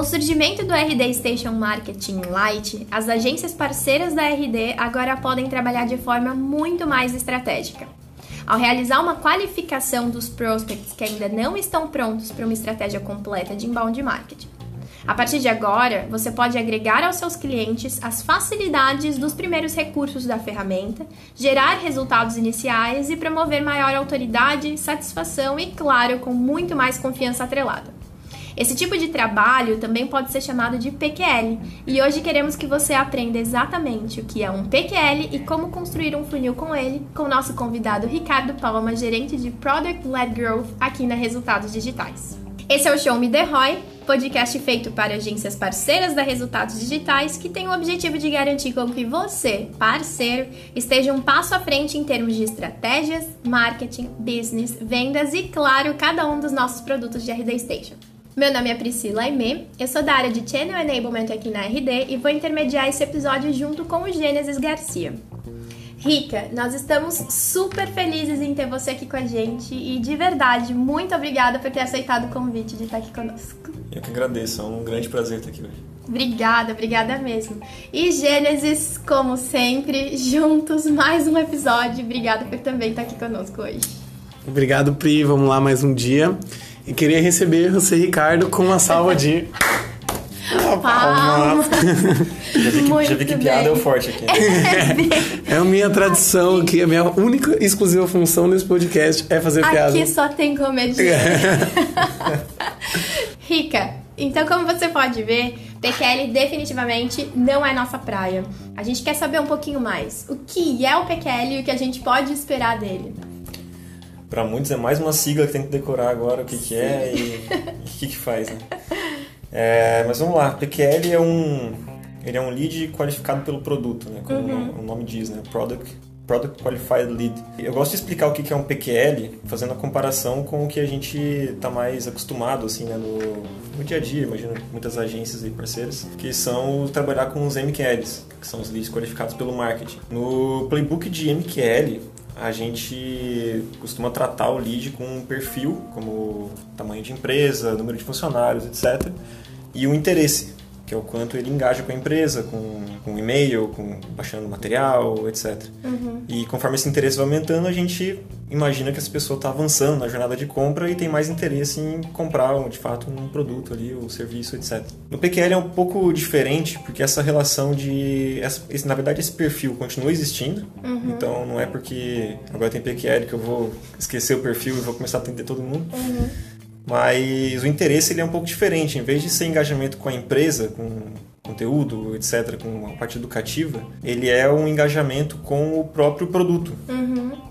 Com o surgimento do RD Station Marketing Lite, as agências parceiras da RD agora podem trabalhar de forma muito mais estratégica. Ao realizar uma qualificação dos prospects que ainda não estão prontos para uma estratégia completa de inbound marketing. A partir de agora, você pode agregar aos seus clientes as facilidades dos primeiros recursos da ferramenta, gerar resultados iniciais e promover maior autoridade, satisfação e, claro, com muito mais confiança atrelada. Esse tipo de trabalho também pode ser chamado de PQL, e hoje queremos que você aprenda exatamente o que é um PQL e como construir um funil com ele, com nosso convidado Ricardo Palma, gerente de Product Led Growth aqui na Resultados Digitais. Esse é o Show Me The Roy, podcast feito para agências parceiras da Resultados Digitais que tem o objetivo de garantir com que você, parceiro, esteja um passo à frente em termos de estratégias, marketing, business, vendas e, claro, cada um dos nossos produtos de RD Station. Meu nome é Priscila Aimee, eu sou da área de Channel Enablement aqui na RD e vou intermediar esse episódio junto com o Gênesis Garcia. Rica, nós estamos super felizes em ter você aqui com a gente e de verdade, muito obrigada por ter aceitado o convite de estar aqui conosco. Eu que agradeço, é um grande prazer estar aqui hoje. Obrigada, obrigada mesmo. E Gênesis, como sempre, juntos, mais um episódio. Obrigada por também estar aqui conosco hoje. Obrigado, Pri. Vamos lá mais um dia. E queria receber você, Ricardo, com uma salva de. Palmas. Já vi que, já vi que piada é o forte aqui. É a minha tradição aqui, a minha única e exclusiva função nesse podcast é fazer Aqui piada. só tem comédia. Rica, então como você pode ver, PQL definitivamente não é nossa praia. A gente quer saber um pouquinho mais. O que é o PQL e o que a gente pode esperar dele? Para muitos é mais uma sigla que tem que decorar agora o que, que é e o que, que faz, né? É, mas vamos lá, PQL é um, ele é um lead qualificado pelo produto, né? Como o nome diz, né? Product, Product Qualified Lead. Eu gosto de explicar o que que é um PQL, fazendo a comparação com o que a gente está mais acostumado, assim, né? No, no dia a dia, imagino muitas agências e parceiras, que são trabalhar com os MQLs, que são os leads qualificados pelo marketing. No playbook de MQL, a gente costuma tratar o lead com um perfil, como tamanho de empresa, número de funcionários, etc. E o interesse, que é o quanto ele engaja com a empresa, com, com e-mail, com baixando material, etc. E conforme esse interesse vai aumentando, a gente imagina que essa pessoa está avançando na jornada de compra e tem mais interesse em comprar, de fato, um produto ali, o serviço, etc. No PQL é um pouco diferente, porque essa relação de... Essa, esse- na verdade, esse perfil continua existindo, então não é porque agora tem PQL que eu vou esquecer o perfil e vou começar a atender todo mundo. Mas o interesse ele é um pouco diferente. Em vez de ser engajamento com a empresa, com conteúdo, etc., com a parte educativa, ele é um engajamento com o próprio produto.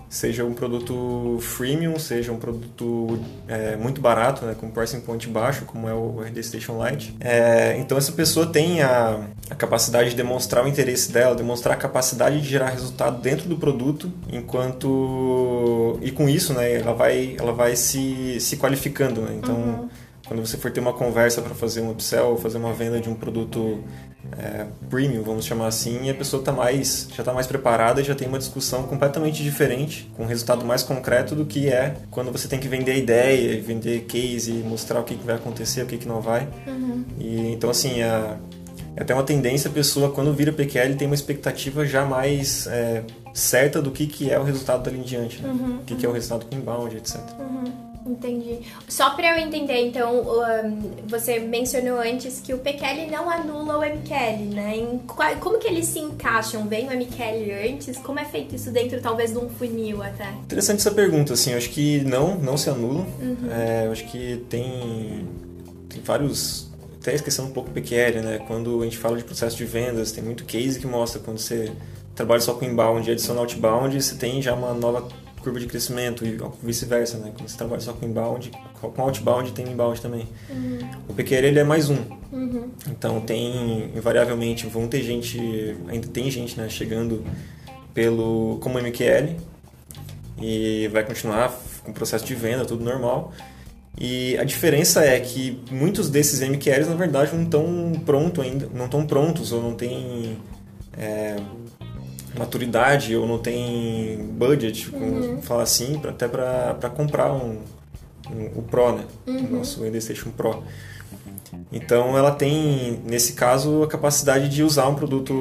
Seja um produto freemium, seja um produto é, muito barato, né, com pricing point baixo, como é o RD Station Lite. É, então essa pessoa tem a, a capacidade de demonstrar o interesse dela, demonstrar a capacidade de gerar resultado dentro do produto, enquanto e com isso, né, ela vai ela vai se, se qualificando. Né? Então quando você for ter uma conversa para fazer um upsell ou fazer uma venda de um produto é, premium, vamos chamar assim, e a pessoa tá mais, já está mais preparada e já tem uma discussão completamente diferente, com um resultado mais concreto do que é quando você tem que vender a ideia, vender case, mostrar o que, que vai acontecer, o que, que não vai. E, então, assim, a, é até uma tendência a pessoa, quando vira PQL, tem uma expectativa já mais é, certa do que, que é o resultado dali em diante, né? o que, que é o resultado com inbound, etc. Entendi. Só pra eu entender, então, você mencionou antes que o PQL não anula o MQL, né? Em como que eles se encaixam? Vem o MQL antes? Como é feito isso dentro, talvez, de um funil até? Interessante essa pergunta, assim, eu acho que não, não se anula. É, eu acho que tem, tem vários. Até esquecendo um pouco o PQL, né? Quando a gente fala de processo de vendas, tem muito case que mostra quando você trabalha só com inbound e adiciona outbound, você tem já uma nova curva de crescimento e vice-versa, né? Quando você trabalha só com inbound, com outbound tem inbound também. O PQL ele é mais um. Então tem, invariavelmente, vão ter gente, ainda tem gente, né, chegando pelo como MQL e vai continuar com o processo de venda, tudo normal. E a diferença é que muitos desses MQLs, na verdade, não estão pronto ainda, não estão prontos ou não têm é, maturidade ou não tem budget, como falar assim, pra, até para comprar um, um- o Pro, né? O nosso RD Station Pro. Então ela tem, nesse caso, a capacidade de usar um produto,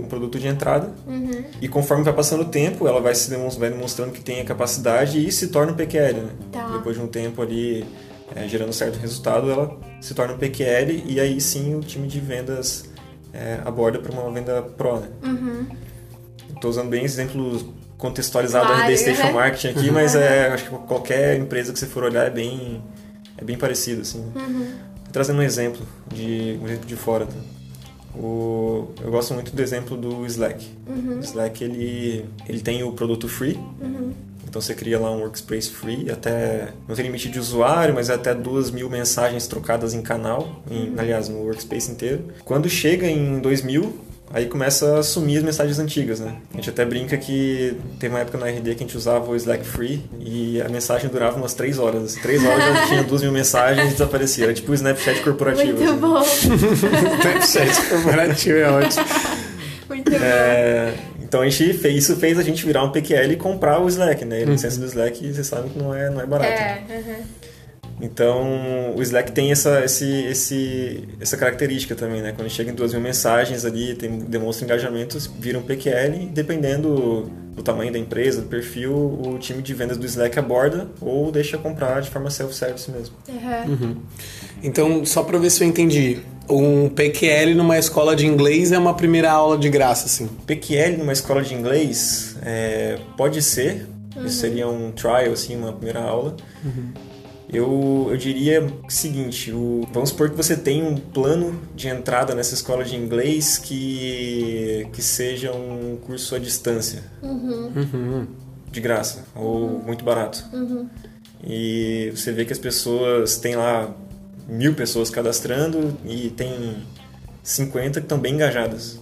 um produto de entrada. Uhum. E conforme vai passando o tempo, ela vai se demonstrando, vai demonstrando que tem a capacidade e se torna um PQL. Né? Tá. Depois de um tempo ali é, gerando certo resultado, ela se torna um PQL e aí sim o time de vendas é, aborda para uma venda pro. Né? Uhum. Estou usando bem exemplos contextualizados Claro, da RD Station uhum. Marketing aqui, mas é, acho que qualquer empresa que você for olhar é bem, é bem parecido. Assim. Uhum. Trazendo um exemplo de um exemplo de fora, tá? O, eu gosto muito do exemplo do Slack. Uhum. O Slack ele, ele tem o produto free, então você cria lá um workspace free, até não tem limite de usuário, mas é até duas mil mensagens trocadas em canal, em, aliás, no workspace inteiro. Quando chega em 2000, aí começa a sumir as mensagens antigas, né? A gente até brinca que tem uma época na RD que a gente usava o Slack free e a mensagem durava umas três horas. Assim, três horas já tinha duas mil mensagens e desaparecia. Era tipo o Snapchat corporativo. Muito assim. bom. Snapchat corporativo é ótimo. Muito bom. É, então a gente fez, isso fez a gente virar um PQL e comprar o Slack, né? E a licença do Slack, vocês sabem que não é, não é barato. É, uhum. Então o Slack tem essa, esse, esse, essa característica também, né? Quando chega em duas mil mensagens ali, tem, demonstra engajamento, vira um PQL e dependendo do tamanho da empresa, do perfil, o time de vendas do Slack aborda ou deixa comprar de forma self-service mesmo. Uhum. Então, só pra ver se eu entendi. Um PQL numa escola de inglês é uma primeira aula de graça, assim. PQL numa escola de inglês é, pode ser, isso seria um trial, assim, uma primeira aula. Eu, eu diria o seguinte, o, vamos supor que você tem um plano de entrada nessa escola de inglês que, que seja um curso à distância, Uhum. de graça, ou muito barato. E você vê que as pessoas têm lá mil pessoas cadastrando e tem 50 que estão bem engajadas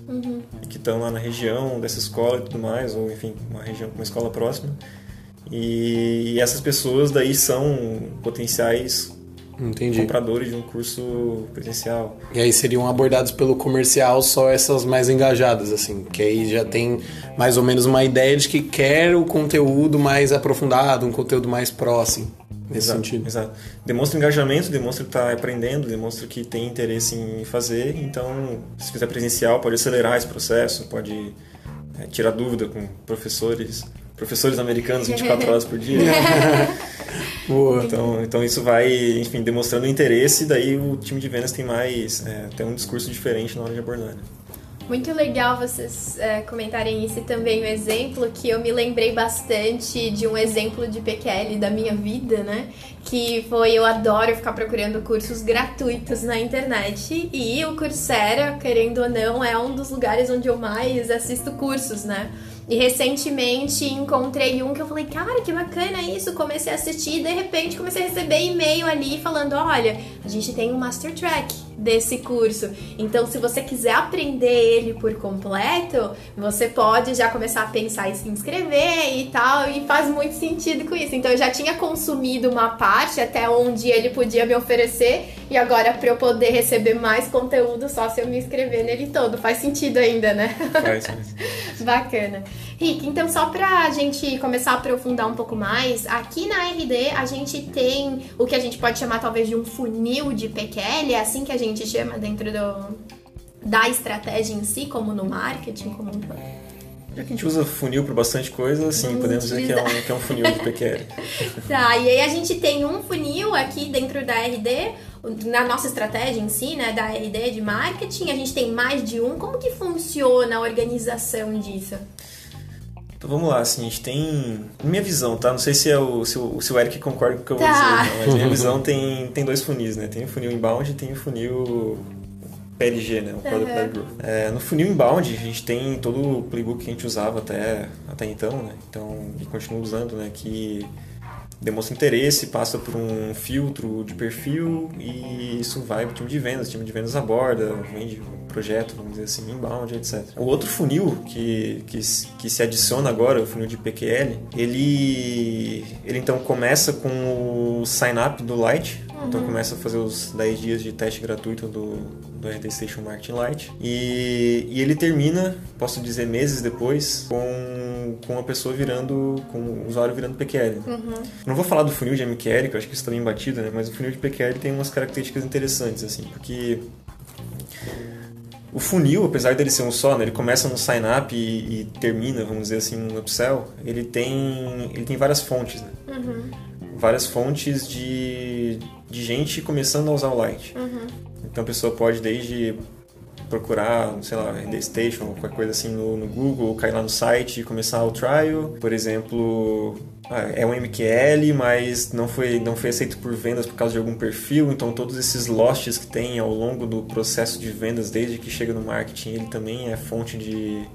e que estão lá na região dessa escola e tudo mais, ou enfim, uma região, uma escola próxima. E, essas pessoas daí são potenciais Entendi. compradores de um curso presencial. E aí seriam abordados pelo comercial só essas mais engajadas, assim, que aí já tem mais ou menos uma ideia de que quer o conteúdo mais aprofundado, um conteúdo mais próximo, nesse exato, sentido. Exato. Demonstra engajamento, demonstra que está aprendendo, demonstra que tem interesse em fazer. Então, se fizer presencial, pode acelerar esse processo, pode é, tirar dúvida com professores, professores americanos 24 horas por dia. Boa. Então, então isso vai, enfim, demonstrando interesse, e daí o time de vendas tem mais, é, tem um discurso diferente na hora de abordar. né? Muito legal vocês é, comentarem isso e também o exemplo, que eu me lembrei bastante de um exemplo de PQL da minha vida, né? Que foi, eu adoro ficar procurando cursos gratuitos na internet e o Coursera, querendo ou não, é um dos lugares onde eu mais assisto cursos, né? E recentemente encontrei um que eu falei, cara, que bacana isso. Comecei a assistir e de repente comecei a receber e-mail ali falando: olha, a gente tem um Master Track desse curso. Então, se você quiser aprender ele por completo, você pode já começar a pensar em se inscrever e tal. E faz muito sentido com isso. Então, eu já tinha consumido uma parte até onde ele podia me oferecer. E agora, para eu poder receber mais conteúdo, só se eu me inscrever nele todo. Faz sentido ainda, né? Faz, faz. Bacana. Rick, então só pra gente começar a aprofundar um pouco mais, aqui na RD a gente tem o que a gente pode chamar talvez de um funil de PQL, é assim que a gente chama dentro do, da estratégia em si, como no marketing como todo. Já que a gente usa funil para bastante coisa, sim, Vamos podemos dizer que é, um, que é um funil de PQL. Tá, e aí a gente tem um funil aqui dentro da RD, na nossa estratégia em si, né, da RD de marketing, a gente tem mais de um. Como que funciona a organização disso? Então vamos lá, assim, a gente tem. Minha visão, tá? Não sei se, é o, se, o, se o Eric concorda com o que eu vou Tá. dizer, não, mas minha visão tem, tem dois funis, né? Tem o funil inbound e tem o funil PLG, né? O Product Uhum. Led Growth. É, no funil inbound, a gente tem todo o playbook que a gente usava até, até então, né? Então, e continua usando, né? Que demonstra interesse, passa por um filtro de perfil e isso vai para o time de vendas. O time de vendas aborda, vende um projeto, vamos dizer assim, inbound, etc. O outro funil que, que, se- que se adiciona agora, o funil de PQL, ele, ele então começa com o sign-up do Lite. Então começa a fazer os 10 dias de teste gratuito do, do RT Station Marketing Lite. E, e ele termina, posso dizer meses depois, com com, com a pessoa virando, com o usuário virando PQL. Uhum. Não vou falar do funil de MQL, que eu acho que isso está bem batido, né? Mas o funil de PQL tem umas características interessantes, assim, porque o funil, apesar dele ser um só, né, ele começa no sign up e, e, termina, vamos dizer assim, no upsell, ele tem, ele tem várias fontes, né? Uhum. Várias fontes de, de gente começando a usar o Light. Uhum. Então a pessoa pode desde procurar, sei lá, RD Station qualquer coisa assim no, no Google, cair lá no site e começar o trial. Por exemplo, ah, é um MQL, mas não foi, não foi aceito por vendas por causa de algum perfil, então todos esses losses que tem ao longo do processo de vendas, desde que chega no marketing, ele também é fonte de,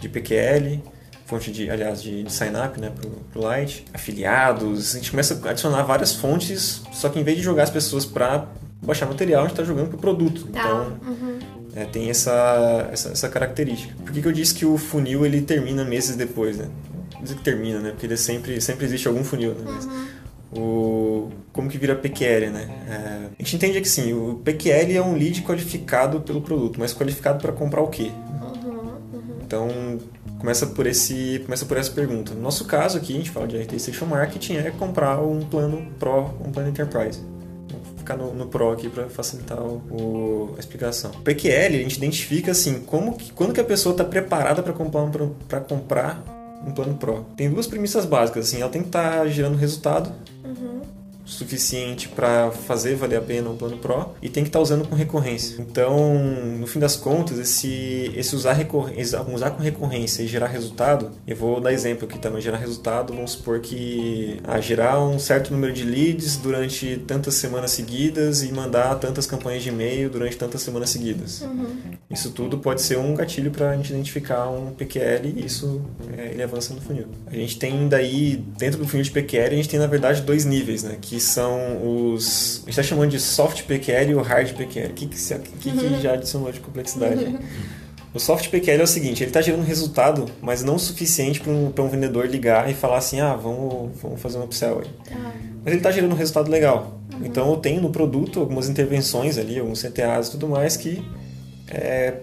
de PQL, fonte de, aliás, de, de sign-up né, pro, pro Light, afiliados, a gente começa a adicionar várias fontes, só que em vez de jogar as pessoas para baixar material, a gente está jogando pro produto. Tá. Então, uhum. é, tem essa, essa, essa, característica. Por que, que eu disse que o funil ele termina meses depois, né? dizer que termina, né? Porque ele sempre, sempre existe algum funil, né? Mas, uhum. o, como que vira PQL, né? É, a gente entende que sim, o PQL é um lead qualificado pelo produto, mas qualificado para comprar o quê? Uhum, uhum. Então, começa por, esse, começa por essa pergunta. No nosso caso aqui, a gente fala de RT Station Marketing, é comprar um plano Pro, um plano Enterprise ficar no, no Pro aqui para facilitar o, o, a explicação. O PQL a gente identifica assim como que, quando que a pessoa está preparada para comprar um, comprar um plano Pro. Tem duas premissas básicas, assim, ela tem que estar tá gerando resultado suficiente para fazer valer a pena um plano Pro e tem que estar tá usando com recorrência. Então, no fim das contas, esse, esse usar, usar com recorrência e gerar resultado, eu vou dar exemplo aqui também, gerar resultado, vamos supor que ah, gerar um certo número de leads durante tantas semanas seguidas e mandar tantas campanhas de e-mail durante tantas semanas seguidas. Uhum. Isso tudo pode ser um gatilho para a gente identificar um PQL e isso é, ele avança no funil. A gente tem daí, dentro do funil de PQL, a gente tem na verdade dois níveis, né? Que que são os. A gente está chamando de soft PQL e o hard PQL. O que, que, que, que já adicionou de complexidade? O soft PQL é o seguinte, ele está gerando resultado, mas não o suficiente para um, um vendedor ligar e falar assim, ah, vamos, vamos fazer um upsell aí. Ah. Mas ele está gerando um resultado legal. Uhum. Então eu tenho no produto algumas intervenções ali, alguns CTAs e tudo mais que é,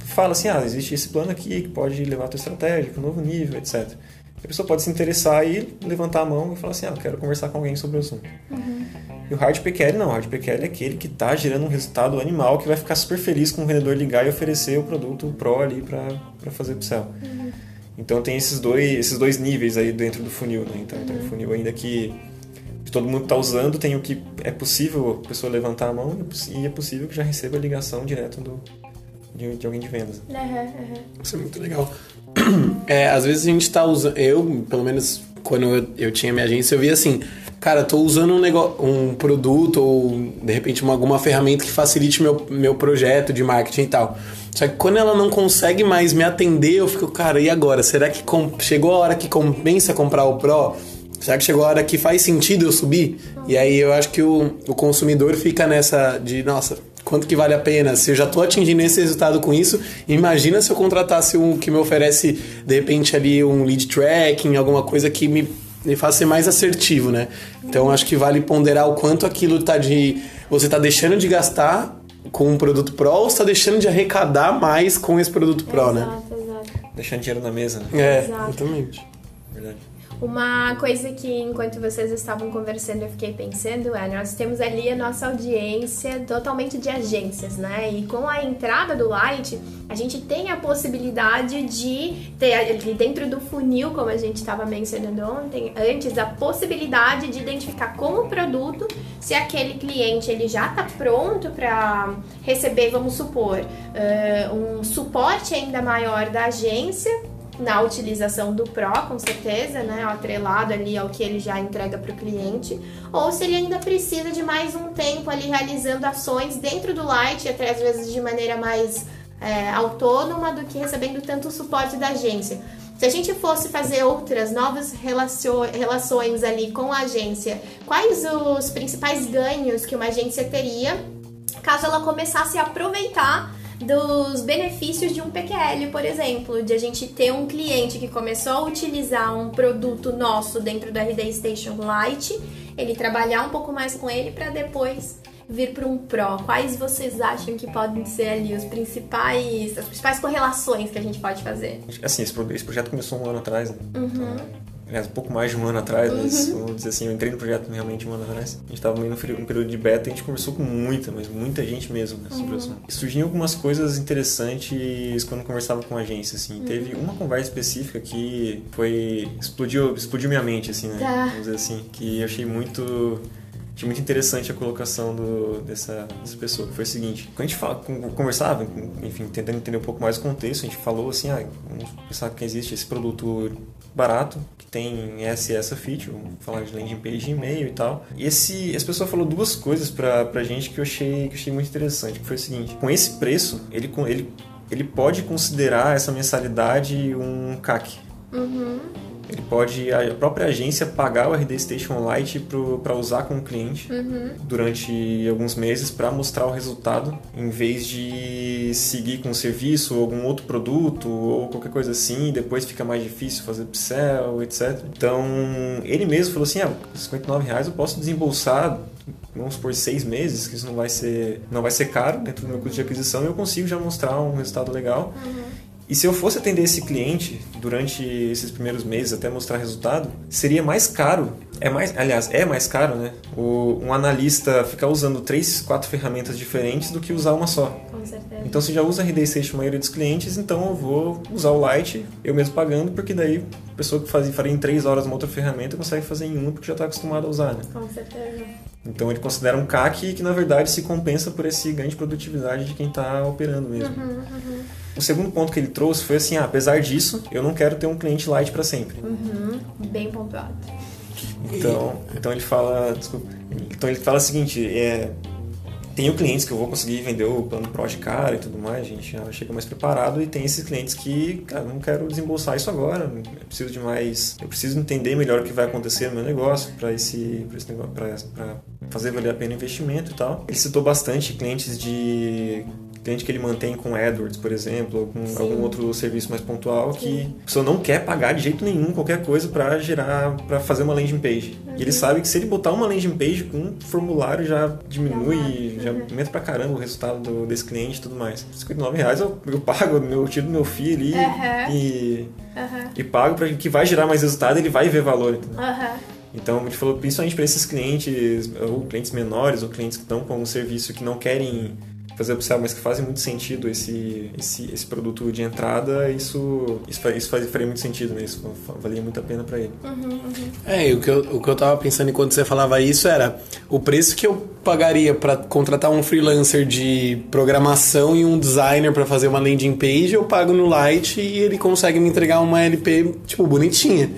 fala assim, ah, existe esse plano aqui que pode levar a tua estratégia para um novo nível, etc a pessoa pode se interessar e levantar a mão e falar assim, ah, eu quero conversar com alguém sobre o assunto. Uhum. E o hard PQL não, o hard PQL é aquele que está gerando um resultado animal que vai ficar super feliz com o vendedor ligar e oferecer o produto Pro ali para fazer upsell. Uhum. Então tem esses dois, esses dois níveis aí dentro do funil, né? Então uhum. tem o funil ainda que todo mundo está usando, tem o que é possível a pessoa levantar a mão e é possível que já receba a ligação direto do, de, de alguém de vendas. Uhum, uhum. Isso é muito legal. É, às vezes a gente tá usando. Eu, pelo menos quando eu, eu tinha minha agência, eu via assim, cara, tô usando um, negócio, um produto ou de repente uma, alguma ferramenta que facilite meu, meu projeto de marketing e tal. Só que quando ela não consegue mais me atender, eu fico, cara, e agora? Será que chegou a hora que compensa comprar o Pro? Será que chegou a hora que faz sentido eu subir? E aí eu acho que o, o consumidor fica nessa de, nossa, quanto que vale a pena? Se eu já estou atingindo esse resultado com isso, imagina se eu contratasse um que me oferece, de repente, ali um lead tracking, alguma coisa que me, me faça ser mais assertivo, né? Então acho que vale ponderar o quanto aquilo está de. Você está deixando de gastar com um produto Pro ou está deixando de arrecadar mais com esse produto Pro, exato, né? Exato. Deixando dinheiro na mesa, né? É, exato. exatamente. Verdade. Uma coisa que enquanto vocês estavam conversando eu fiquei pensando é, nós temos ali a nossa audiência totalmente de agências, né? E com a entrada do Light, a gente tem a possibilidade de ter ali dentro do funil, como a gente estava mencionando ontem, antes, a possibilidade de identificar como produto se aquele cliente ele já está pronto para receber, vamos supor, um suporte ainda maior da agência na utilização do Pro, com certeza, né? Atrelado ali ao que ele já entrega para o cliente, ou se ele ainda precisa de mais um tempo ali realizando ações dentro do Light, até às vezes de maneira mais é, autônoma do que recebendo tanto suporte da agência. Se a gente fosse fazer outras novas relações ali com a agência, quais os principais ganhos que uma agência teria caso ela começasse a aproveitar dos benefícios de um PQL, por exemplo, de a gente ter um cliente que começou a utilizar um produto nosso dentro do RD Station Lite, ele trabalhar um pouco mais com ele para depois vir para um Pro, quais vocês acham que podem ser ali os principais, as principais correlações que a gente pode fazer? Assim, esse, esse projeto começou um ano atrás, né? Uhum aliás, um pouco mais de um ano atrás, mas Uhum. vamos dizer assim, eu entrei no projeto realmente um ano atrás. A gente estava meio no período de beta e a gente conversou com muita, mas muita gente mesmo né, sobre assunto. E surgiam algumas coisas interessantes quando conversava com a agência, assim. Teve uma conversa específica que foi... explodiu, explodiu minha mente, assim, né? Tá. Vamos dizer assim, que eu achei muito... Achei muito interessante a colocação do, dessa, dessa pessoa, que foi o seguinte, quando a gente fala, con- conversava, enfim, tentando entender um pouco mais o contexto, a gente falou assim, ah, vamos pensar que existe esse produto barato, que tem essa e essa feature, vamos falar de landing page e-mail e tal. E esse, essa pessoa falou duas coisas pra, pra gente que eu achei, que eu achei muito interessante, que foi o seguinte, com esse preço, ele, ele, ele pode considerar essa mensalidade um CAC. Ele pode, a própria agência, pagar o RD Station Lite para usar com o cliente durante alguns meses para mostrar o resultado, em vez de seguir com o serviço ou algum outro produto ou qualquer coisa assim, depois fica mais difícil fazer upsell, etc. Então, ele mesmo falou assim, ah, por 59 reais eu posso desembolsar vamos por seis meses, que isso não vai ser não vai ser caro dentro do meu custo de aquisição e eu consigo já mostrar um resultado legal. E se eu fosse atender esse cliente durante esses primeiros meses até mostrar resultado, seria mais caro. É mais, aliás, é mais caro, né? O, um analista ficar usando três, quatro ferramentas diferentes do que usar uma só. Com certeza. Então, se já usa a RD Station a maioria dos clientes, então eu vou usar o Lite, eu mesmo pagando, porque daí a pessoa que fazia, faria em três horas uma outra ferramenta consegue fazer em uma porque já está acostumada a usar, né? Com certeza. Então ele considera um CAC que na verdade se compensa por esse ganho de produtividade de quem está operando mesmo. O segundo ponto que ele trouxe foi assim, ah, apesar disso, eu não quero ter um cliente light para sempre. Uhum. Bem pontuado. Então, então ele fala, desculpa, então ele fala o seguinte, é, tenho clientes que eu vou conseguir vender o plano Pro de cara e tudo mais, a gente já chega mais preparado e tem esses clientes que, cara, não quero desembolsar isso agora, eu preciso de mais, eu preciso entender melhor o que vai acontecer no meu negócio para esse, esse negócio, fazer valer a pena o investimento e tal. Ele citou bastante clientes de cliente que ele mantém com AdWords, por exemplo, ou com Sim. algum outro serviço mais pontual que Sim. a pessoa não quer pagar de jeito nenhum qualquer coisa para gerar, para fazer uma landing page. E ele sabe que se ele botar uma landing page com um formulário já diminui, Já vai. aumenta pra caramba o resultado do- desse cliente e tudo mais. 59 reais eu, eu pago, eu tiro do meu filho ali Aham. e, Aham. e pago para que vai gerar mais resultado ele vai ver valor. Aham. Então, a gente falou principalmente para esses clientes, ou clientes menores, ou clientes que estão com um serviço que não querem fazer upsell, mas que fazem muito sentido esse, esse, esse produto de entrada, isso, isso, isso faz, faria muito sentido, né? Isso valia muito a pena para ele. É, e o que, eu, o que eu tava pensando enquanto você falava isso era o preço que eu pagaria pra contratar um freelancer de programação e um designer pra fazer uma landing page, eu pago no Light e ele consegue me entregar uma LP, tipo, bonitinha.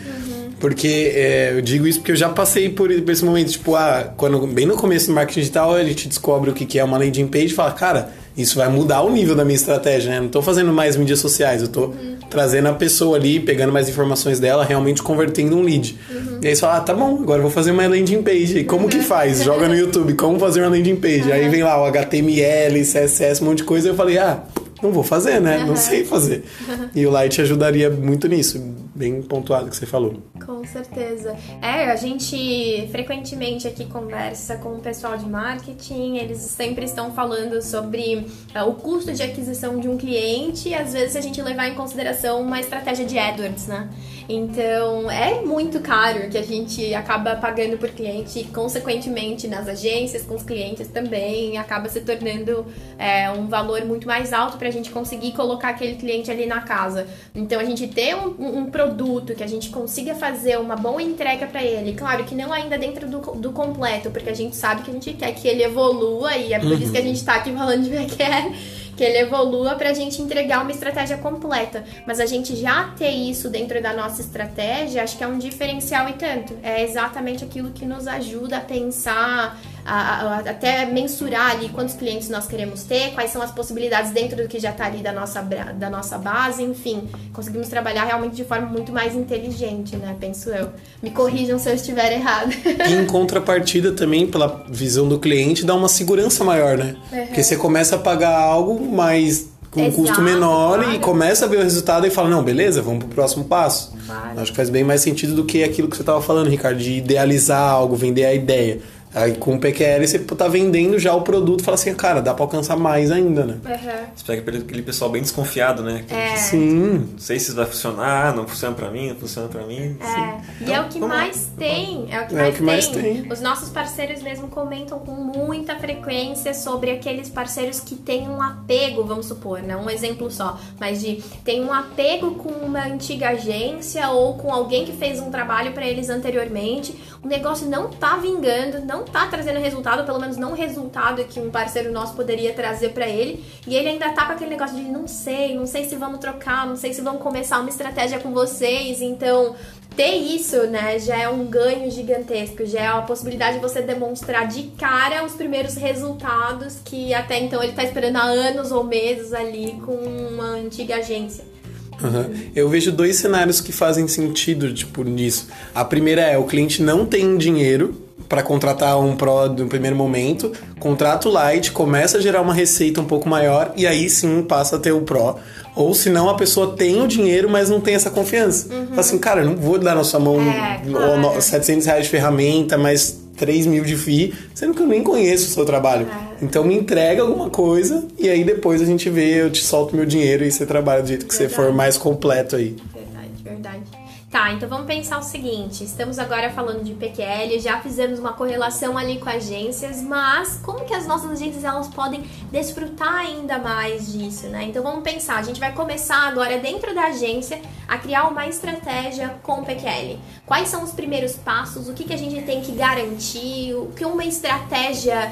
Porque é, eu digo isso porque eu já passei por, esse momento, tipo, ah, quando, bem no começo do marketing digital, a gente descobre o que, que é uma landing page e fala, cara, isso vai mudar o nível da minha estratégia, né? Não tô fazendo mais mídias sociais, eu tô trazendo a pessoa ali, pegando mais informações dela, realmente convertendo um lead. E aí você fala, ah, tá bom, agora eu vou fazer uma landing page. E como que faz? Joga no YouTube, como fazer uma landing page. Aí vem lá o HTML, CSS, um monte de coisa, e eu falei, ah, não vou fazer, né? Não sei fazer. E o Light ajudaria muito nisso, bem pontuado que você falou. Com certeza. É, a gente frequentemente aqui conversa com o pessoal de marketing, eles sempre estão falando sobre ah, o custo de aquisição de um cliente e às vezes a gente levar em consideração uma estratégia de AdWords, né? Então é muito caro que a gente acaba pagando por cliente e, consequentemente, nas agências, com os clientes também, acaba se tornando é, um valor muito mais alto para a gente conseguir colocar aquele cliente ali na casa. Então a gente ter um, um- produto que a gente consiga fazer uma boa entrega para ele, claro que não ainda dentro do, do completo, porque a gente sabe que a gente quer que ele evolua e é por isso que a gente tá aqui falando de back-end que ele evolua pra gente entregar uma estratégia completa. Mas a gente já ter isso dentro da nossa estratégia, acho que é um diferencial e tanto. É exatamente aquilo que nos ajuda a pensar, a, a- a- até mensurar ali quantos clientes nós queremos ter, quais são as possibilidades dentro do que já tá ali da nossa, da nossa base, enfim. Conseguimos trabalhar realmente de forma muito mais inteligente, né? Penso eu. Me corrijam se eu estiver errado. E em contrapartida também, pela visão do cliente, dá uma segurança maior, né? Uhum. Porque você começa a pagar algo mais com um Exato, custo menor e claro. começa a ver o resultado e fala, não, beleza, vamos pro próximo passo. Claro. Acho que faz bem mais sentido do que aquilo que você estava falando, Ricardo, de idealizar algo, vender a ideia. Aí com o PQL você tá vendendo já o produto e fala assim, cara, dá pra alcançar mais ainda, né? Uhum. Você pega aquele- pessoal bem desconfiado, né? Que, É. Sim. Não sei se isso vai funcionar, não funciona pra mim, não funciona pra mim. É, e é o que lá. mais tem, é o que, É mais, o que mais tem. tem. Os nossos parceiros mesmo comentam com muita frequência sobre aqueles parceiros que têm um apego, vamos supor, né? Um exemplo só, mas de tem um apego com uma antiga agência ou com alguém que fez um trabalho pra eles anteriormente. O negócio não tá vingando, não tá trazendo resultado, pelo menos não o resultado que um parceiro nosso poderia trazer pra ele. E ele ainda tá com aquele negócio de não sei, não sei se vamos trocar, não sei se vamos começar uma estratégia com vocês. Então, ter isso, né, já é um ganho gigantesco, já é a possibilidade de você demonstrar de cara os primeiros resultados que até então ele tá esperando há anos ou meses ali com uma antiga agência. Aham. Eu vejo dois cenários que fazem sentido, tipo, nisso. A primeira é, o cliente não tem dinheiro para contratar um Pro no primeiro momento, contrata o Lite, começa a gerar uma receita um pouco maior e aí sim passa a ter o Pro. Ou se não, a pessoa tem o dinheiro, mas não tem essa confiança. Fala assim, cara, eu não vou dar na sua mão É, claro. no- 700 reais de ferramenta, mas 3 mil de FII, sendo que eu nem conheço o seu trabalho. É. Então me entrega alguma coisa e aí depois a gente vê, eu te solto meu dinheiro e você trabalha do jeito que você Verdade. for mais completo aí. Verdade, verdade. Tá, então vamos pensar o seguinte: estamos agora falando de PQL, já fizemos uma correlação ali com agências, mas como que as nossas agências elas podem desfrutar ainda mais disso, né? Então vamos pensar, a gente vai começar agora dentro da agência a criar uma estratégia com PQL. Quais são os primeiros passos? O que, que a gente tem que garantir? O que uma estratégia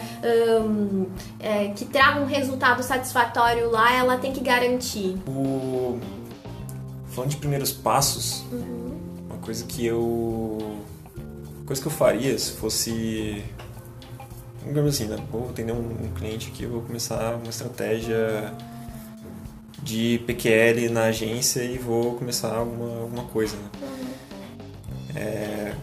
hum, é, que traga um resultado satisfatório lá, ela tem que garantir? O... Falando de primeiros passos, uma coisa que eu. Uma coisa que eu faria se fosse. Digamos assim, né? Vou atender um, um cliente aqui, vou começar uma estratégia de PQL na agência e vou começar alguma, alguma coisa, né? É,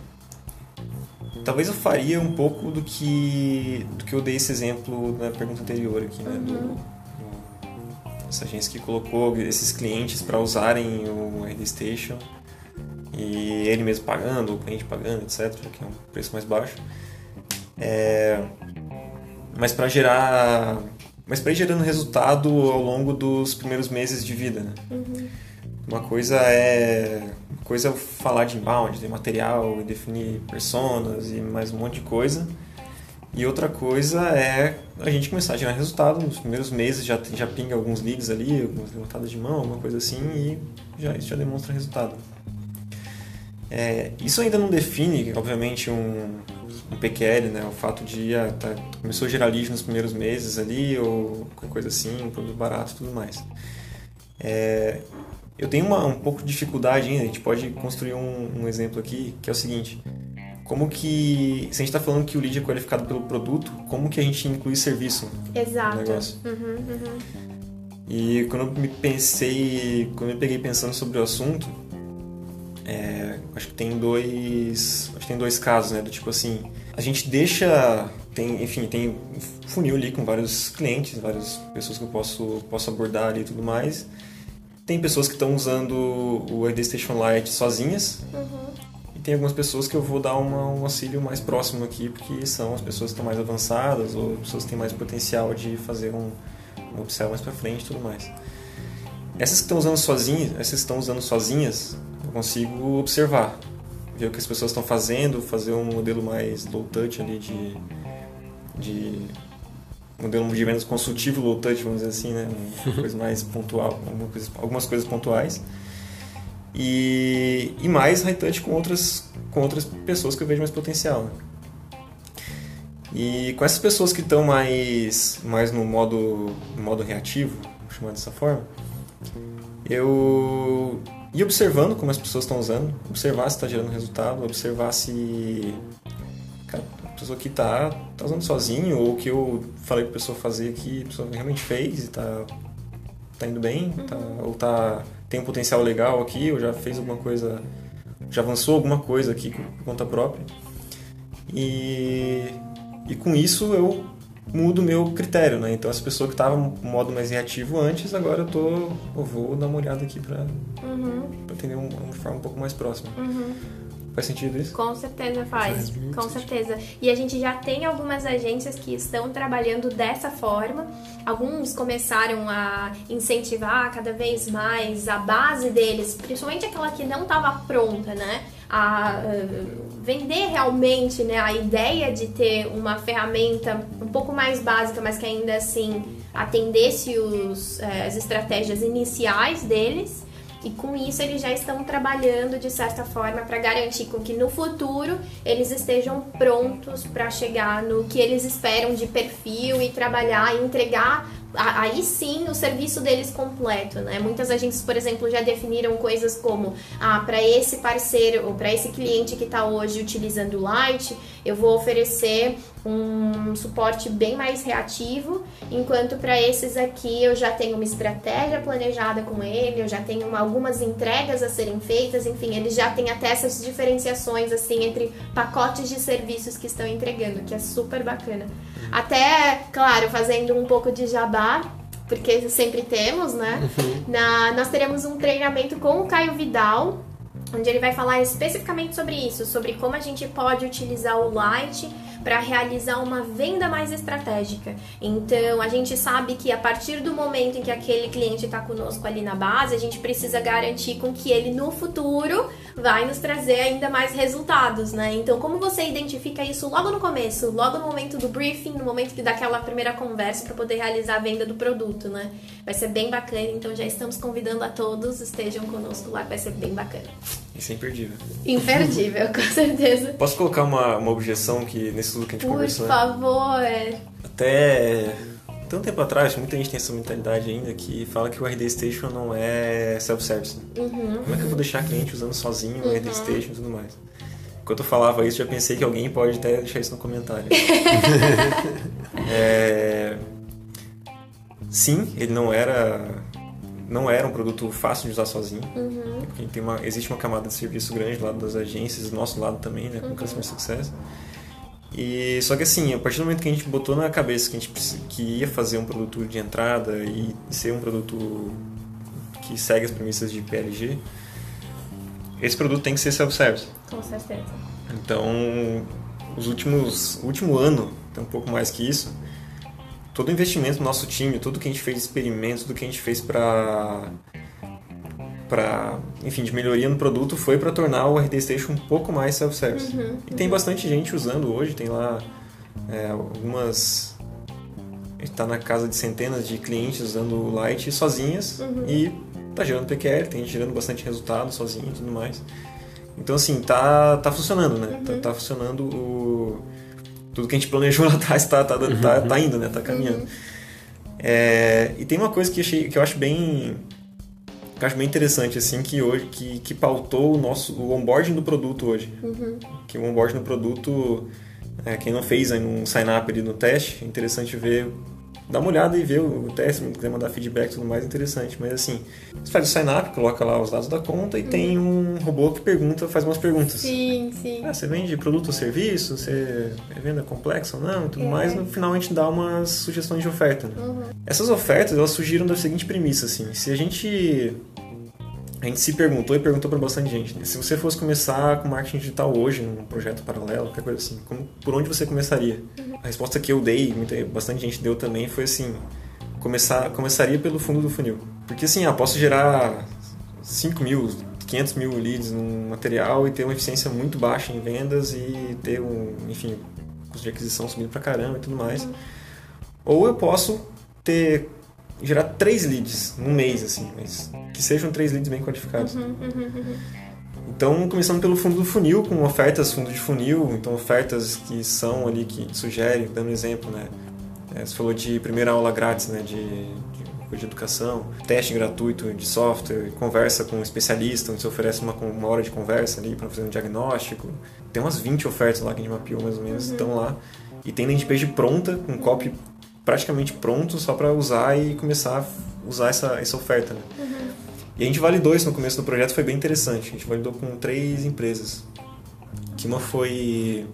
Talvez eu faria um pouco do que, do que eu dei esse exemplo na pergunta anterior aqui, né? Do, do- essa agência que colocou esses clientes para usarem o RD Station e ele mesmo pagando, o cliente pagando, etc., que é um preço mais baixo. É, mas para gerar, mas para ir gerando resultado ao longo dos primeiros meses de vida. Né? Uma coisa é uma coisa é falar de inbound, de material, definir personas e mais um monte de coisa. E outra coisa é a gente começar a gerar resultado nos primeiros meses, já, já pinga alguns leads ali, algumas levantadas de mão, alguma coisa assim, e já, isso já demonstra resultado. É, isso ainda não define, obviamente, um, um PQL, né? O fato de ah, tá, começou a gerar lead nos primeiros meses ali, ou qualquer coisa assim, um produto barato e tudo mais. É, eu tenho uma, um pouco de dificuldade ainda, a gente pode construir um, um exemplo aqui, que é o seguinte. Como que, se a gente está falando que o lead é qualificado pelo produto, como que a gente inclui serviço Exato. no negócio? Uhum, uhum. E quando eu me pensei, quando eu me peguei pensando sobre o assunto, é, acho que tem dois, acho que tem dois casos, né? Do tipo assim, a gente deixa, tem, enfim, tem um funil ali com vários clientes, várias pessoas que eu posso, posso abordar ali e tudo mais. Tem pessoas que estão usando o ID Station Lite sozinhas. E tem algumas pessoas que eu vou dar uma, um auxílio mais próximo aqui, porque são as pessoas que estão mais avançadas ou pessoas que têm mais potencial de fazer um, um upsell mais pra frente e tudo mais. Essas que estão usando sozinhas, essas que estão usando sozinhas, eu consigo observar, ver o que as pessoas estão fazendo, fazer um modelo mais low touch ali de, de modelo de vendas consultivo low touch, vamos dizer assim, né? Uma coisa mais pontual, algumas coisas pontuais. E, e mais high touch com outras, com outras pessoas que eu vejo mais potencial. né? E com essas pessoas que estão mais, mais no modo, no modo reativo, vou chamar dessa forma, eu ia observando como as pessoas estão usando, observar se está gerando resultado, observar se cara, a pessoa que está tá usando sozinho ou o que eu falei para a pessoa fazer aqui, a pessoa realmente fez e está tá indo bem, tá, ou tá, tem um potencial legal aqui, ou já fez alguma coisa, já avançou alguma coisa aqui por conta própria. E, e com isso eu mudo o meu critério, né? Então, essa pessoa que estava no modo mais reativo antes, agora eu tô, eu vou dar uma olhada aqui para Uhum, atender um- uma forma um pouco mais próxima. uhum. Faz sentido isso? Com certeza faz, com certeza. E a gente já tem algumas agências que estão trabalhando dessa forma. Alguns começaram a incentivar cada vez mais a base deles, principalmente aquela que não estava pronta, né? A uh, vender realmente né, a ideia de ter uma ferramenta um pouco mais básica, mas que ainda assim atendesse os, uh, as estratégias iniciais deles e com isso eles já estão trabalhando de certa forma para garantir com que no futuro eles estejam prontos para chegar no que eles esperam de perfil e trabalhar e entregar aí sim o serviço deles completo, né? Muitas agências, por exemplo, já definiram coisas como, ah, para esse parceiro ou para esse cliente que está hoje utilizando o Light, eu vou oferecer um suporte bem mais reativo, enquanto para esses aqui eu já tenho uma estratégia planejada com ele, eu já tenho uma, algumas entregas a serem feitas, enfim, eles já têm até essas diferenciações assim entre pacotes de serviços que estão entregando, que é super bacana. Até, claro, fazendo um pouco de jabá, porque sempre temos, né? Uhum. Na, nós teremos um treinamento com o Caio Vidal, onde ele vai falar especificamente sobre isso, sobre como a gente pode utilizar o Light para realizar uma venda mais estratégica. Então, a gente sabe que a partir do momento em que aquele cliente está conosco ali na base, a gente precisa garantir com que ele no futuro vai nos trazer ainda mais resultados, né? Então, como você identifica isso logo no começo, logo no momento do briefing, no momento que daquela primeira conversa para poder realizar a venda do produto, né? Vai ser bem bacana, então já estamos convidando a todos, estejam conosco lá, vai ser bem bacana. Isso é imperdível. Imperdível, com certeza. Posso colocar uma, uma objeção que nesse tudo que a gente Por conversou? Por favor. Até tanto tempo atrás, muita gente tem essa mentalidade ainda que fala que o RD Station não é self-service. Uhum. Como é que eu vou deixar cliente usando sozinho o RD uhum. Station e tudo mais? Enquanto eu falava isso, já pensei que alguém pode até deixar isso no comentário. é... Sim, ele não era não era um produto fácil de usar sozinho. Uhum. Porque tem uma, existe uma camada de serviço grande do lado das agências, do nosso lado também, né, com uhum. Customer Success. E só que assim, a partir do momento que a gente botou na cabeça que a gente que ia fazer um produto de entrada e ser um produto que segue as premissas de PLG, esse produto tem que ser self-service. Com certeza. Então, os últimos último ano, tem um pouco mais que isso, todo o investimento do nosso time, tudo que a gente fez de experimentos, tudo que a gente fez para para enfim de melhoria no produto foi para tornar o RD Station um pouco mais self-service uhum, e tem bastante gente usando hoje tem lá é, algumas está na casa de centenas de clientes usando o Lite sozinhas uhum. e tá gerando PQL tem gerando bastante resultado sozinho e tudo mais então assim tá tá funcionando né tá, uhum. tá, tá funcionando o tudo que a gente planejou lá atrás tá, tá, tá, tá indo, né? Tá caminhando. Uhum. É, e tem uma coisa que, achei, que eu acho bem que eu acho bem interessante assim que hoje que, que pautou o nosso o onboarding do produto hoje uhum. que o onboarding do produto é, quem não fez aí um sign up ali no teste é interessante ver dá uma olhada e vê o teste, se quiser mandar feedback e tudo mais, interessante. Mas assim, você faz o sign up, coloca lá os dados da conta e uhum. tem um robô que pergunta, faz umas perguntas. Sim, sim. Ah, você vende produto ou serviço? Você é venda complexa ou não? E tudo é. mais. No final a gente dá umas sugestões de oferta. Né? Uhum. Essas ofertas, elas surgiram da seguinte premissa, assim. Se a gente a gente se perguntou e perguntou para bastante gente. Né? Se você fosse começar com marketing digital hoje, num projeto paralelo, qualquer coisa assim, como, por onde você começaria? A resposta que eu dei, muita, bastante gente deu também, foi assim: começar, começaria pelo fundo do funil. Porque assim, ah, posso gerar 5 mil, 500 mil leads num material e ter uma eficiência muito baixa em vendas e ter um, enfim, custo de aquisição subindo pra caramba e tudo mais. Ou eu posso ter gerar três leads num mês, assim, mas que sejam três leads bem qualificados. Uhum, uhum, uhum. Então, começando pelo fundo do funil, com ofertas fundo de funil, então ofertas que são ali, que sugerem, dando exemplo, né? É, você falou de primeira aula grátis, né? De, de, de educação, teste gratuito de software, conversa com um especialista, onde você oferece uma, uma hora de conversa ali para fazer um diagnóstico. Tem umas 20 ofertas lá que a gente mapeou mais ou menos, Uhum. estão lá. E tem landing page pronta, com copy praticamente pronto, só para usar e começar a usar essa, essa oferta, né? Uhum. E a gente validou isso no começo do projeto, foi bem interessante. A gente validou com três empresas. Que uma foi.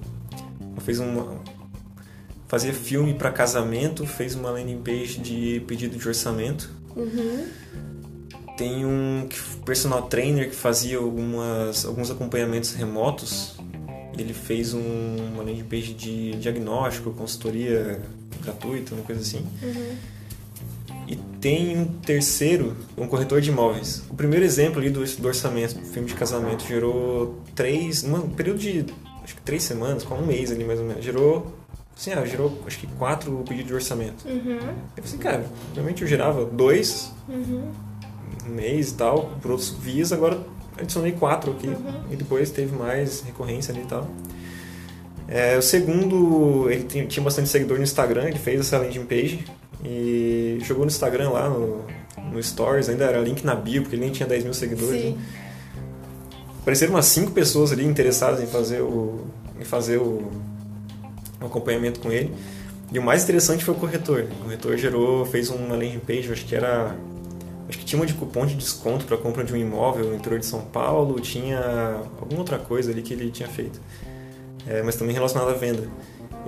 Uma fez uma. Fazia filme para casamento, fez uma landing page de pedido de orçamento. Uhum. Tem um personal trainer que fazia algumas, alguns acompanhamentos remotos. Ele fez um, uma landing page de diagnóstico, consultoria gratuita, uma coisa assim. Uhum. E tem um terceiro, um corretor de imóveis. O primeiro exemplo ali do, do orçamento, do filme de casamento, gerou três, um período de acho que três semanas, com um mês ali mais ou menos, gerou Assim, ah, gerou acho que quatro pedidos de orçamento. Uhum. Eu falei assim, cara, normalmente eu gerava dois Uhum. um mês e tal, por outros vias, agora adicionei quatro aqui. Uhum. E depois teve mais recorrência ali e tal. É, o segundo, ele tinha, bastante seguidor no Instagram, ele fez essa landing page e jogou no Instagram lá, no, no Stories, ainda era link na bio, porque ele nem tinha 10 mil seguidores. Sim. Né? Apareceram umas cinco pessoas ali interessadas em fazer o, em fazer o, o acompanhamento com ele. E o mais interessante foi o corretor. O corretor gerou, fez uma landing page, acho que era. Acho que tinha uma de cupom de desconto para compra de um imóvel no interior de São Paulo, tinha alguma outra coisa ali que ele tinha feito. É, mas também relacionada à venda.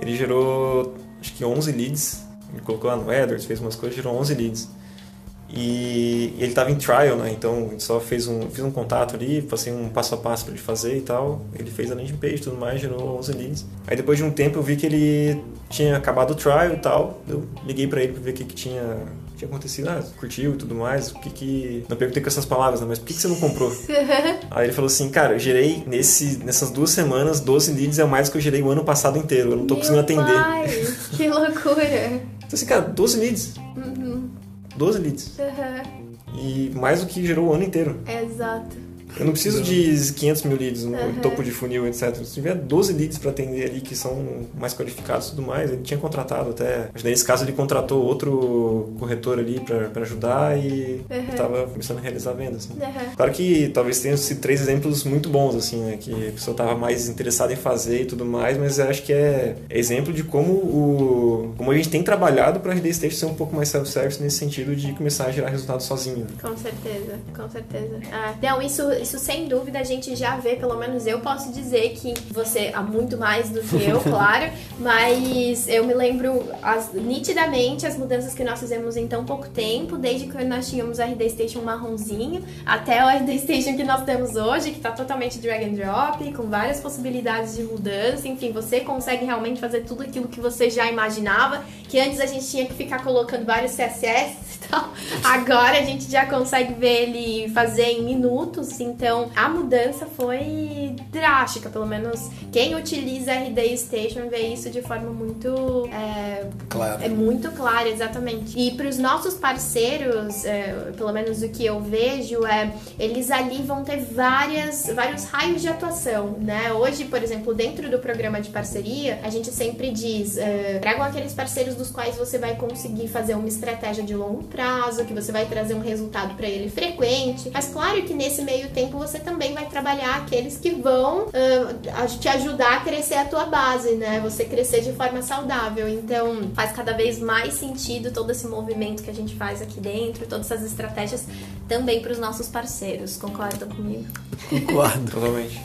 Ele gerou, acho que 11 leads. Ele colocou lá no AdWords, fez umas coisas, gerou 11 leads. E ele estava em trial, né? Então só fez um, fiz um contato ali, passei um passo a passo para ele fazer e tal. Ele fez a landing page e tudo mais, gerou 11 leads. Aí depois de um tempo eu vi que ele tinha acabado o trial e tal. Eu liguei para ele para ver o que, que tinha, tinha acontecido. Ah, curtiu e tudo mais. O que que. Não perguntei com essas palavras, né? Mas por que, que você não comprou? Aí ele falou assim, cara, eu gerei nesse, nessas duas semanas 12 leads é mais do que eu gerei o ano passado inteiro. Eu não tô Meu conseguindo atender. Pai, que loucura. Então assim, cara, 12 leads. Uhum. 12 leads. Uhum. E mais do que gerou o ano inteiro. Exato. Eu não preciso de 500 mil leads no Uhum. topo de funil, etc. Se tiver 12 leads para atender ali que são mais qualificados e tudo mais, ele tinha contratado até. Mas nesse caso ele contratou outro corretor ali para ajudar e Uhum. estava começando a realizar vendas. né? Uhum. Claro que talvez tenham sido três exemplos muito bons, assim, né? Que a pessoa estava mais interessada em fazer e tudo mais, mas eu acho que é exemplo de como o como a gente tem trabalhado para a RD Station ser um pouco mais self-service nesse sentido de começar a gerar resultado sozinho. né? Com certeza, com certeza. Ah, não, isso, isso sem dúvida a gente já vê, pelo menos eu posso dizer que você há muito mais do que eu, claro, mas eu me lembro as- nitidamente as mudanças que nós fizemos em tão pouco tempo, desde quando nós tínhamos o RD Station marronzinho até o RD Station que nós temos hoje, que tá totalmente drag and drop, com várias possibilidades de mudança, enfim, você consegue realmente fazer tudo aquilo que você já imaginava, que antes a gente tinha que ficar colocando vários CSS e tal. Agora a gente já consegue ver ele fazer em minutos, então a mudança foi drástica, pelo menos quem utiliza RD Station vê isso de forma muito é, Claro. é muito claro, exatamente. E para os nossos parceiros, é, pelo menos o que eu vejo, é eles ali vão ter várias, vários raios de atuação, né? Hoje, por exemplo, dentro do programa de parceria, a gente sempre diz: é, tragam aqueles parceiros dos quais você vai conseguir fazer uma estratégia de longo prazo, que você vai trazer um resultado para ele frequente. Mas claro que nesse meio tempo você também vai trabalhar aqueles que vão ah, te ajudar a crescer a tua base, né? Você crescer de forma saudável. Então faz cada vez mais sentido todo esse movimento que a gente faz aqui dentro, todas essas estratégias também para os nossos parceiros. Concordam comigo? Concordo. Totalmente.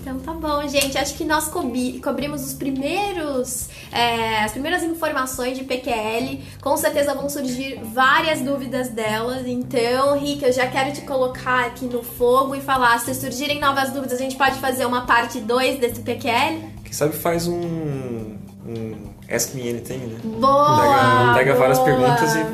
Então tá bom, gente. Acho que nós cobi- cobrimos os primeiros, é, as primeiras informações de PQL. Com certeza vão surgir várias dúvidas delas. Então, Rica, eu já quero te colocar aqui no fogo e falar: se surgirem novas dúvidas, a gente pode fazer uma parte 2 desse PQL? Quem sabe faz um, um Ask Me Anything, né? Boa! Pega, pega várias perguntas e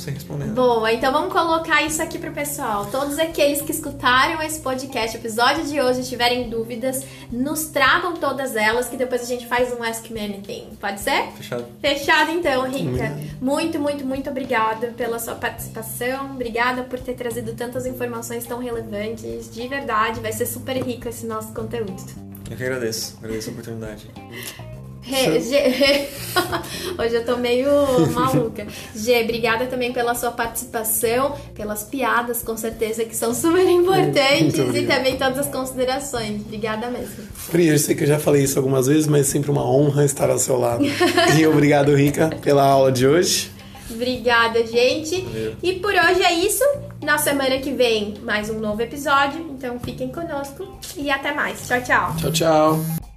ser respondendo. Boa, então vamos colocar isso aqui pro pessoal. Todos aqueles que escutaram esse podcast, episódio de hoje, tiverem dúvidas, nos tragam todas elas, que depois a gente faz um Ask Me Anything. Pode ser? Fechado? Fechado então, Rica. Muito, muito, muito obrigada pela sua participação. Obrigada por ter trazido tantas informações tão relevantes. De verdade, vai ser super rico esse nosso conteúdo. Eu que agradeço. Agradeço a oportunidade. Hoje eu tô meio maluca. Gê, obrigada também pela sua participação, pelas piadas, com certeza, que são super importantes, e também todas as considerações. Obrigada mesmo. Pri, eu sei que eu já falei isso algumas vezes, mas é sempre uma honra estar ao seu lado. e obrigado, Rica, pela aula de hoje. Obrigada, gente. Valeu. E por hoje é isso. Na semana que vem, mais um novo episódio. Então fiquem conosco e até mais. Tchau, tchau. Tchau, tchau.